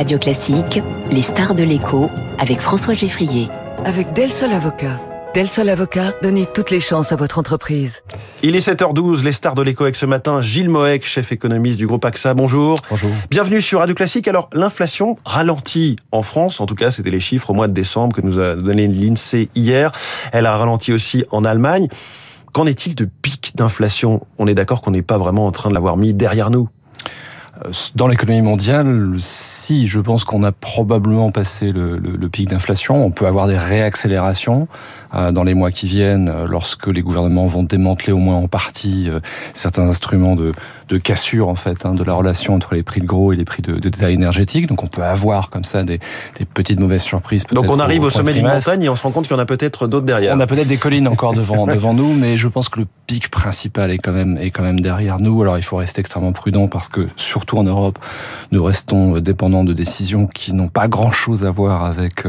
Radio Classique, les stars de l'écho avec François Geffrier. Avec Del Sol Avocat. Del Sol Avocat, donnez toutes les chances à votre entreprise. Il est 7h12, les stars de l'écho avec ce matin, Gilles Moec, chef économiste du groupe AXA. Bonjour. Bonjour. Bienvenue sur Radio Classique. Alors, l'inflation ralentit en France. En tout cas, c'était les chiffres au mois de décembre que nous a donné l'INSEE hier. Elle a ralenti aussi en Allemagne. Qu'en est-il de pic d'inflation? On est d'accord qu'on n'est pas vraiment en train de l'avoir mis derrière nous dans l'économie mondiale, si, je pense qu'on a probablement passé le, le, le pic d'inflation. On peut avoir des réaccélérations euh, dans les mois qui viennent, euh, lorsque les gouvernements vont démanteler au moins en partie euh, certains instruments de, de cassure en fait hein, de la relation entre les prix de gros et les prix de, de détail énergétique. Donc on peut avoir comme ça des, des petites mauvaises surprises. Donc on arrive au, au sommet d'une montagne et on se rend compte qu'il y en a peut-être d'autres derrière. On a peut-être des collines encore devant devant nous, mais je pense que le pic principal est quand même est quand même derrière nous. Alors il faut rester extrêmement prudent parce que surtout en Europe, nous restons dépendants de décisions qui n'ont pas grand-chose à voir avec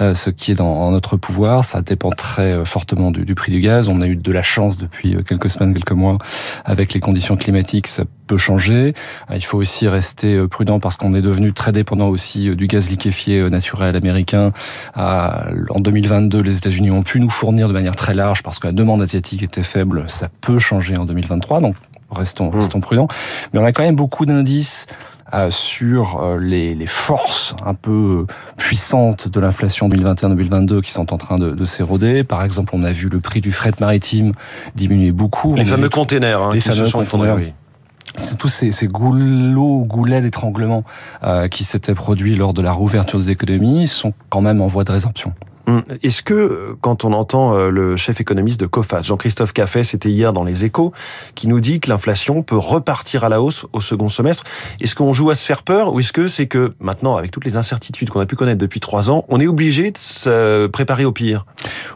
ce qui est dans notre pouvoir. Ça dépend très fortement du, prix du gaz. On a eu de la chance depuis quelques semaines, quelques mois, avec les conditions climatiques, ça peut changer. Il faut aussi rester prudent parce qu'on est devenu très dépendant aussi du gaz liquéfié naturel américain. En 2022, les États-Unis ont pu nous fournir de manière très large parce que la demande asiatique était faible. Ça peut changer en 2023, donc restons, restons prudents. Mais on a quand même beaucoup d'indices euh, sur euh, les, les, forces un peu puissantes de l'inflation 2021-2022 qui sont en train de, de s'éroder. Par exemple, on a vu le prix du fret maritime diminuer beaucoup. Les on fameux containers, hein, les qui fameux se sont containers. effondrés. C'est tous ces, ces goulots, goulets d'étranglement euh, qui s'étaient produits lors de la rouverture des économies sont quand même en voie de résorption. Est-ce que, quand on entend le chef économiste de COFAS, Jean-Christophe Caffet, c'était hier dans les échos, qui nous dit que l'inflation peut repartir à la hausse au second semestre, est-ce qu'on joue à se faire peur ou est-ce que c'est que maintenant, avec toutes les incertitudes qu'on a pu connaître depuis trois ans, on est obligé de se préparer au pire?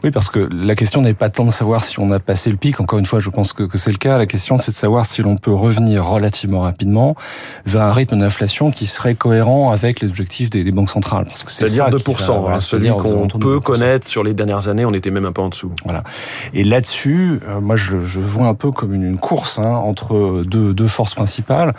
Oui, parce que la question n'est pas tant de savoir si on a passé le pic, encore une fois, je pense que, que c'est le cas, la question c'est de savoir si l'on peut revenir relativement rapidement vers un rythme d'inflation qui serait cohérent avec les objectifs des, des banques centrales. C'est-à-dire 2%, va, hein, celui qu'on peut connaître sur les dernières années, on était même un peu en dessous. Voilà. Et là-dessus, euh, moi, je, je, vois un peu comme une, une course hein, entre deux, deux, forces principales.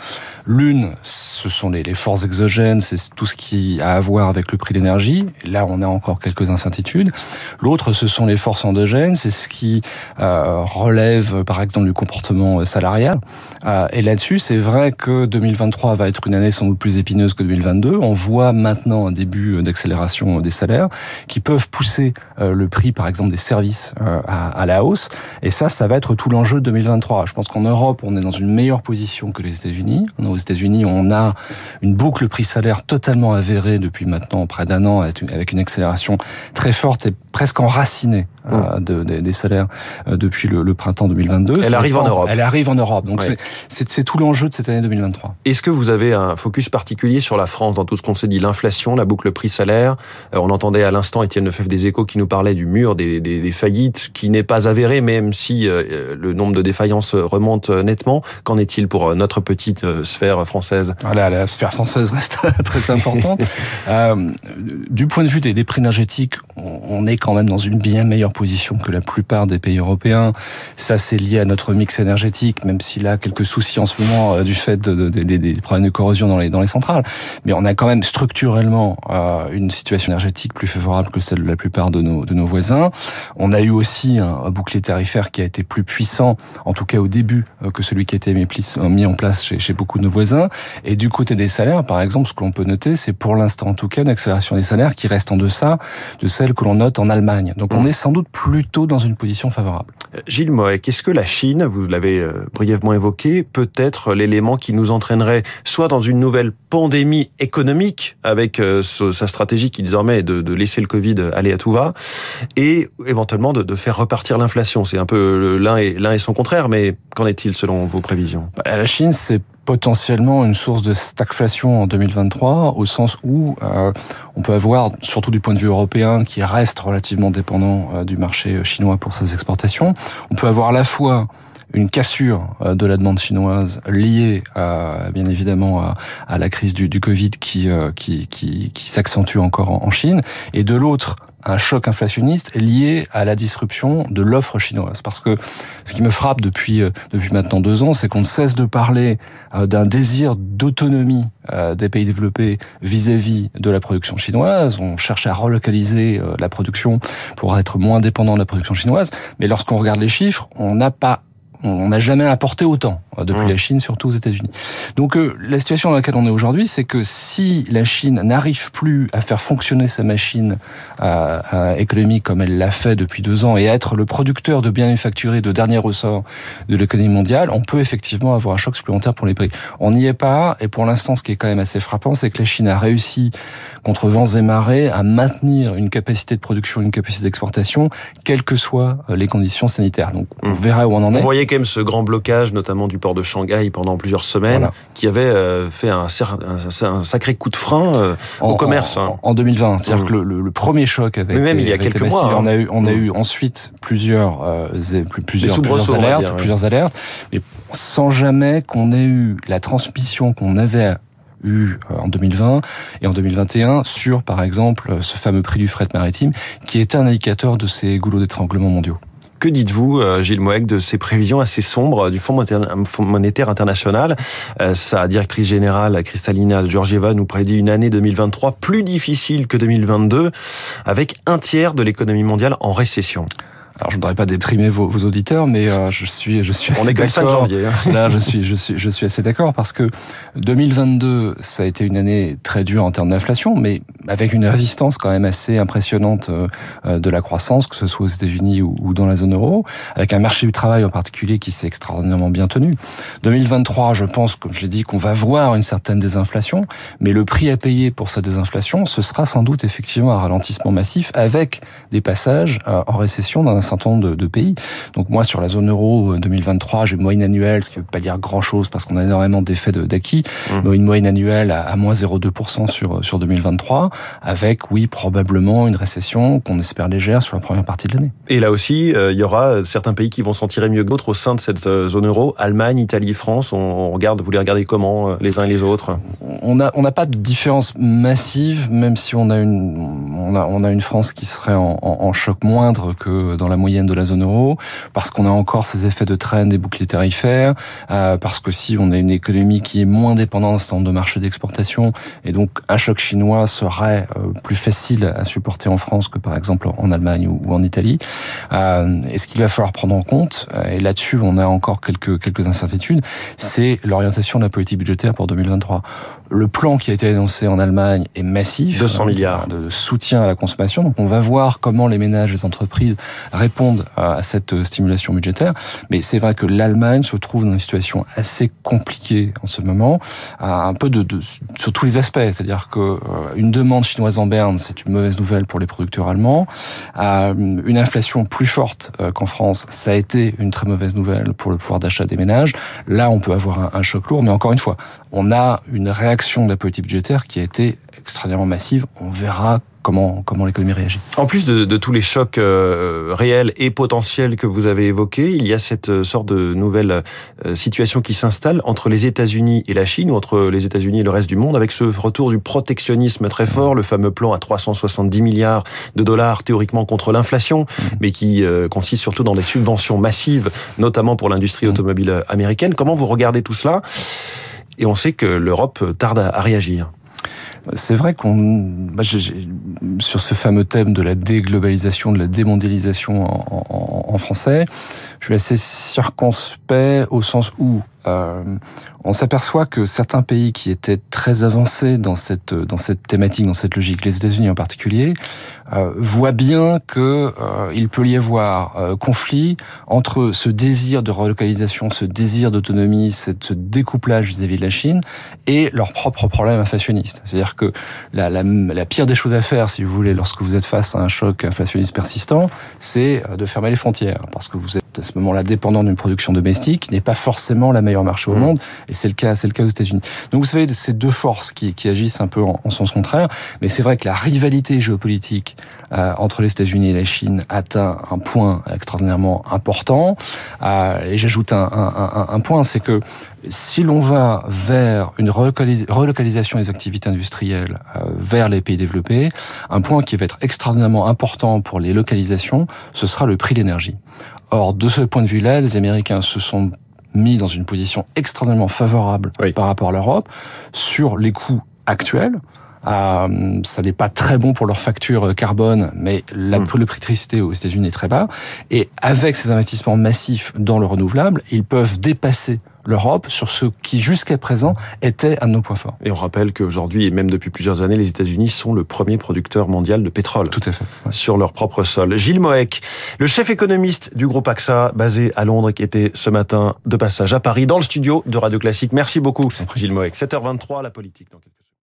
L'une, ce sont les, les forces exogènes, c'est tout ce qui a à voir avec le prix de l'énergie. Là, on a encore quelques incertitudes. L'autre, ce sont les forces endogènes, c'est ce qui euh, relève, par exemple, du comportement salarial. Euh, et là-dessus, c'est vrai que 2023 va être une année sans doute plus épineuse que 2022. On voit maintenant un début d'accélération des salaires qui peuvent pousser euh, le prix, par exemple, des services euh, à, la hausse. Et ça, ça va être tout l'enjeu de 2023. Je pense qu'en Europe, on est dans une meilleure position que les États-Unis. Aux États-Unis, on a une boucle prix-salaire totalement avérée depuis maintenant près d'un an, avec une accélération très forte et presque enracinée mmh. de, de, des salaires euh, depuis le, le printemps 2022. Elle arrive en Europe. Elle arrive en Europe. Donc c'est tout l'enjeu de cette année 2023. Est-ce que vous avez un focus particulier sur la France dans tout ce qu'on s'est dit? L'inflation, la boucle prix-salaire. On entendait à l'instant Étienne Lefebvre des Échos qui nous parlait du mur des, des, des faillites, qui n'est pas avéré, même si euh, le nombre de défaillances remonte nettement. Qu'en est-il pour notre petite euh, sphère française? Voilà, la sphère française reste très importante. euh, du point de vue des, des prix énergétiques, on, on est quand même dans une bien meilleure position que la plupart des pays européens. Ça, c'est lié à notre mix énergétique, même s'il a quelques soucis en ce moment euh, du fait de, de, de, des problèmes de corrosion dans les, dans les centrales. Mais on a quand même structurellement euh, une situation énergétique plus favorable que celle de la plupart de nos, de nos voisins. On a eu aussi un, un, bouclier tarifaire qui a été plus puissant, en tout cas au début, euh, que celui qui a été mis, mis en place chez, chez beaucoup de nos voisins. Et du côté des salaires, par exemple, ce que l'on peut noter, c'est pour l'instant, en tout cas, une accélération des salaires qui reste en deçà de celle que l'on note en Allemagne. Donc on est sans doute plutôt dans une position favorable. Gilles Moët, qu'est-ce que la Chine, vous l'avez brièvement évoqué, peut être l'élément qui nous entraînerait soit dans une nouvelle pandémie économique avec sa stratégie qui désormais est de, laisser le Covid aller à tout va, et éventuellement de, de faire repartir l'inflation? C'est un peu l'un et, l'un et son contraire, mais qu'en est-il selon vos prévisions? La Chine, c'est potentiellement une source de stagflation en 2023, au sens où euh, on peut avoir, surtout du point de vue européen, qui reste relativement dépendant euh, du marché chinois pour ses exportations, on peut avoir à la fois une cassure de la demande chinoise liée à, bien évidemment à, la crise du, du Covid qui, qui, qui, qui s'accentue encore en, Chine, et de l'autre un choc inflationniste lié à la disruption de l'offre chinoise. Parce que ce qui me frappe depuis euh, depuis maintenant deux ans, c'est qu'on ne cesse de parler euh, d'un désir d'autonomie euh, des pays développés vis-à-vis de la production chinoise. On cherche à relocaliser la production pour être moins dépendant de la production chinoise. Mais lorsqu'on regarde les chiffres, on n'a pas on n'a jamais apporté autant depuis mmh. la Chine, surtout aux États-Unis. Donc euh, la situation dans laquelle on est aujourd'hui, c'est que si la Chine n'arrive plus à faire fonctionner sa machine euh, économique comme elle l'a fait depuis deux ans et à être le producteur de biens manufacturés de dernier ressort de l'économie mondiale, on peut effectivement avoir un choc supplémentaire pour les prix. On n'y est pas, et pour l'instant, ce qui est quand même assez frappant, c'est que la Chine a réussi contre vents et marées à maintenir une capacité de production, une capacité d'exportation, quelles que soient les conditions sanitaires. Donc on mmh. verra où on en est quand même ce grand blocage, notamment du port de Shanghai pendant plusieurs semaines, qui avait euh, fait un, un, sacré coup de frein euh, au commerce. Hein. En, 2020, c'est-à-dire mmh. que le, premier choc avait Mais même il y a quelques mois. On a eu, on a mmh. eu ensuite plusieurs, euh, plusieurs, plusieurs alertes, plusieurs alertes, mais sans jamais qu'on ait eu la transmission qu'on avait eu en 2020 et en 2021 sur, par exemple, ce fameux prix du fret maritime, qui est un indicateur de ces goulots d'étranglement mondiaux. Que dites-vous, euh, Gilles Moeg, de ces prévisions assez sombres du Fonds monétaire international? Euh, Sa directrice générale, Kristalina Georgieva, nous prédit une année 2023 plus difficile que 2022, avec un tiers de l'économie mondiale en récession. Alors je voudrais pas déprimer vos, vos auditeurs, mais euh, je suis je suis assez On est que le 5 janvier. Hein. Là, je suis je suis je suis assez d'accord parce que 2022 ça a été une année très dure en termes d'inflation, mais avec une résistance quand même assez impressionnante euh, euh, de la croissance, que ce soit aux États-Unis ou dans la zone euro, avec un marché du travail en particulier qui s'est extraordinairement bien tenu. 2023, je pense, comme je l'ai dit, qu'on va voir une certaine désinflation, mais le prix à payer pour cette désinflation, ce sera sans doute effectivement un ralentissement massif avec des passages en récession dans un certain nombre de, pays. Donc moi, sur la zone euro 2023, euh, j'ai une moyenne annuelle, ce qui ne veut pas dire grand-chose parce qu'on a énormément d'effets d'acquis, mmh. mais une moyenne annuelle à, moins 0,2% sur, sur 2023, avec, oui, probablement une récession qu'on espère légère sur la première partie de l'année. Et là aussi, euh, il y aura certains pays qui vont s'en tirer mieux que d'autres au sein de cette euh, zone euro, Allemagne, Italie, France. On regarde, vous les regardez comment, les uns et les autres? On n'a on pas de différence massive, même si on a une, on a, on a une France qui serait en, en choc moindre que dans la moyenne de la zone euro, parce qu'on a encore ces effets de traîne des boucliers tarifaires, euh, parce que si on a une économie qui est moins dépendante nombre de marchés d'exportation, et donc un choc chinois serait euh, plus facile à supporter en France que par exemple en Allemagne ou, en Italie. Euh, et ce qu'il va falloir prendre en compte, et là-dessus on a encore quelques quelques incertitudes, c'est l'orientation de la politique budgétaire pour 2023. Le plan qui a été annoncé en Allemagne est massif, 200 milliards de soutien à la consommation. Donc on va voir comment les ménages, les entreprises répondent à cette stimulation budgétaire. Mais c'est vrai que l'Allemagne se trouve dans une situation assez compliquée en ce moment, un peu de, de sur tous les aspects. C'est-à-dire que euh, une demande chinoise en berne, c'est une mauvaise nouvelle pour les producteurs allemands. Euh, une inflation plus forte euh, qu'en France, ça a été une très mauvaise nouvelle pour le pouvoir d'achat des ménages. Là, on peut avoir un choc lourd, mais encore une fois, on a une réaction de la politique budgétaire qui a été extrêmement massive. On verra comment, comment l'économie réagit. En plus de, de tous les chocs euh, réels et potentiels que vous avez évoqués, il y a cette euh, sorte de nouvelle euh, situation qui s'installe entre les États-Unis et la Chine, ou entre les États-Unis et le reste du monde, avec ce retour du protectionnisme très fort, le fameux plan à 370 milliards de dollars théoriquement contre l'inflation, mmh. mais qui consiste surtout dans des subventions massives, notamment pour l'industrie mmh. automobile américaine. Comment vous regardez tout cela? Et on sait que l'Europe tarde à réagir. C'est vrai qu'on, bah, sur ce fameux thème de la déglobalisation, de la démondialisation en, français, je suis assez circonspect au sens où euh, on s'aperçoit que certains pays qui étaient très avancés dans cette dans cette thématique, dans cette logique, les États-Unis en particulier, euh, voient bien que euh, il peut y avoir euh, conflit entre ce désir de relocalisation, ce désir d'autonomie, ce découplage vis-à-vis de la Chine et leurs propres problèmes inflationnistes. C'est-à-dire que la, la, la pire des choses à faire, si vous voulez, lorsque vous êtes face à un choc inflationniste persistant, c'est de fermer les frontières, parce que vous êtes à ce moment-là dépendant d'une production domestique, n'est pas forcément la meilleure marché au mmh. monde, Et c'est le cas, c'est le cas aux États-Unis. Donc vous savez, ces deux forces qui, qui agissent un peu en, en sens contraire. Mais c'est vrai que la rivalité géopolitique euh, entre les États-Unis et la Chine atteint un point extraordinairement important. Euh, et j'ajoute un, un, un, point, c'est que si l'on va vers une relocalisation des activités industrielles euh, vers les pays développés, un point qui va être extraordinairement important pour les localisations, ce sera le prix de l'énergie. Or, de ce point de vue-là, les Américains se sont mis dans une position extrêmement favorable par rapport à l'Europe sur les coûts actuels. Euh, ça n'est pas très bon pour leur facture carbone, mais la, le prix d'électricité aux États-Unis est très bas. Et avec ces investissements massifs dans le renouvelable, ils peuvent dépasser l'Europe sur ce qui jusqu'à présent était un de nos points forts. Et on rappelle qu'aujourd'hui, et même depuis plusieurs années, les États-Unis sont le premier producteur mondial de pétrole. Tout à fait. Sur leur propre sol. Gilles Moek, le chef économiste du groupe AXA, basé à Londres, qui était ce matin de passage à Paris, dans le studio de Radio Classique. Merci beaucoup, Gilles Moek. 7h23, la politique. Dans